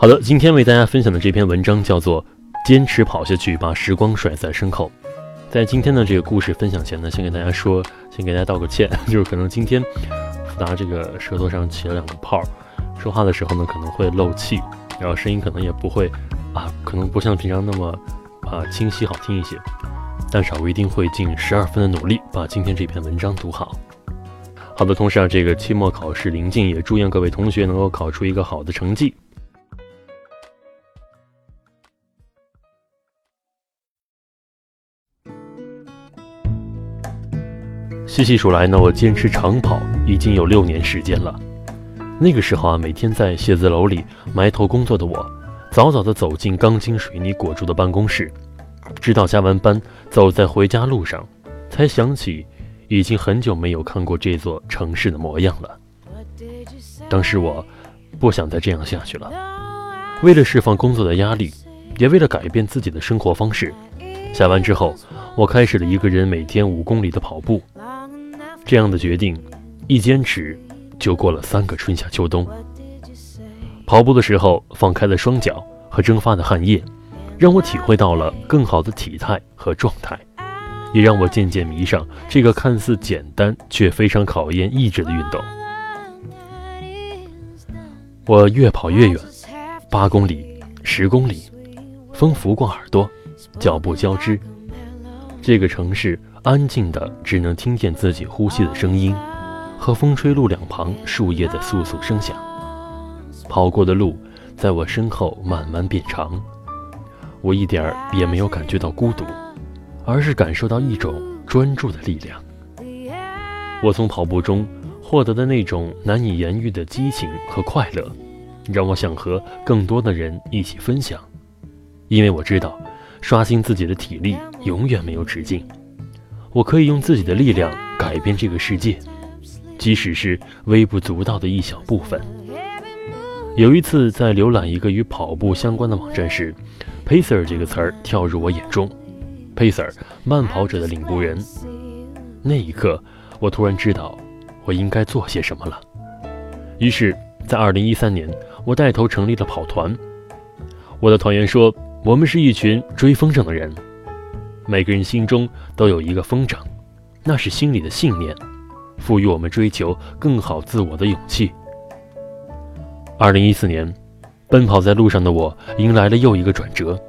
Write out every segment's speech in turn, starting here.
好的，今天为大家分享的这篇文章叫做《坚持跑下去，把时光甩在身后》。在今天的这个故事分享前呢，先给大家说，先给大家道个歉，就是可能今天福达这个舌头上起了两个泡，说话的时候呢可能会漏气，然后声音可能也不会啊，可能不像平常那么啊清晰好听一些。但是啊，我一定会尽十二分的努力把今天这篇文章读好。好的，同时啊，这个期末考试临近，也祝愿各位同学能够考出一个好的成绩。细细数来呢，我坚持长跑已经有六年时间了。那个时候啊，每天在写字楼里埋头工作的我，早早地走进钢筋水泥裹住的办公室，直到加完班走在回家路上，才想起已经很久没有看过这座城市的模样了。当时我不想再这样下去了。为了释放工作的压力，也为了改变自己的生活方式，下班之后，我开始了一个人每天五公里的跑步。这样的决定，一坚持就过了三个春夏秋冬。跑步的时候放开了双脚和蒸发的汗液，让我体会到了更好的体态和状态，也让我渐渐迷上这个看似简单却非常考验意志的运动。我越跑越远，八公里、十公里，风拂过耳朵，脚步交织，这个城市。安静的，只能听见自己呼吸的声音，和风吹路两旁树叶的簌簌声响。跑过的路，在我身后慢慢变长。我一点儿也没有感觉到孤独，而是感受到一种专注的力量。我从跑步中获得的那种难以言喻的激情和快乐，让我想和更多的人一起分享。因为我知道，刷新自己的体力永远没有止境。我可以用自己的力量改变这个世界，即使是微不足道的一小部分。有一次在浏览一个与跑步相关的网站时，“pacer” 这个词儿跳入我眼中，“pacer” 慢跑者的领路人。那一刻，我突然知道我应该做些什么了。于是，在2013年，我带头成立了跑团。我的团员说：“我们是一群追风筝的人。”每个人心中都有一个风筝，那是心里的信念，赋予我们追求更好自我的勇气。二零一四年，奔跑在路上的我迎来了又一个转折，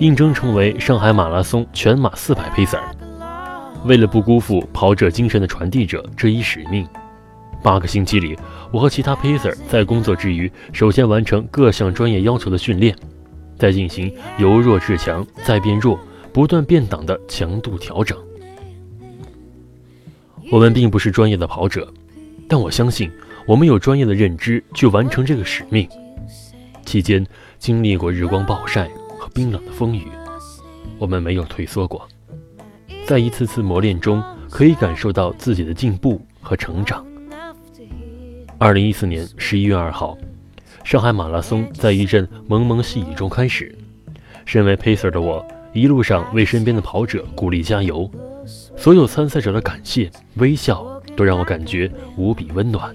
应征成为上海马拉松全马四百 pacer。为了不辜负跑者精神的传递者这一使命，八个星期里，我和其他 pacer 在工作之余，首先完成各项专业要求的训练，在进行由弱至强，再变弱。不断变档的强度调整。我们并不是专业的跑者，但我相信我们有专业的认知去完成这个使命。期间经历过日光暴晒和冰冷的风雨，我们没有退缩过，在一次次磨练中，可以感受到自己的进步和成长。二零一四年十一月二号，上海马拉松在一阵蒙蒙细雨中开始。身为 pacer 的我。一路上为身边的跑者鼓励加油，所有参赛者的感谢微笑都让我感觉无比温暖。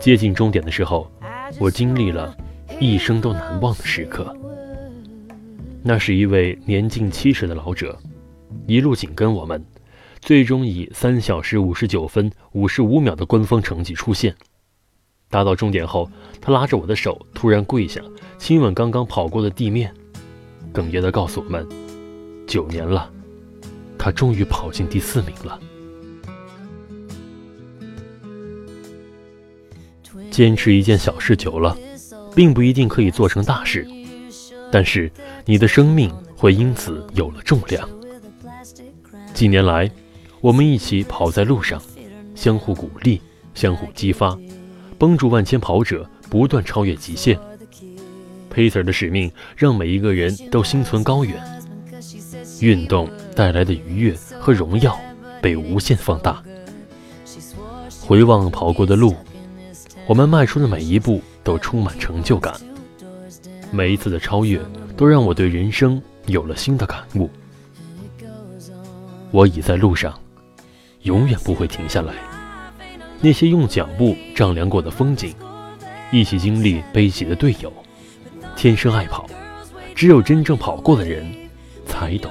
接近终点的时候，我经历了一生都难忘的时刻。那是一位年近七十的老者，一路紧跟我们，最终以三小时五十九分五十五秒的官方成绩出现。达到终点后，他拉着我的手，突然跪下，亲吻刚刚跑过的地面。哽咽地告诉我们：“九年了，他终于跑进第四名了。”坚持一件小事久了，并不一定可以做成大事，但是你的生命会因此有了重量。几年来，我们一起跑在路上，相互鼓励，相互激发，帮助万千跑者不断超越极限。Peter 的使命让每一个人都心存高远，运动带来的愉悦和荣耀被无限放大。回望跑过的路，我们迈出的每一步都充满成就感。每一次的超越，都让我对人生有了新的感悟。我已在路上，永远不会停下来。那些用脚步丈量过的风景，一起经历悲喜的队友，天生爱跑，只有真正跑过的人才懂。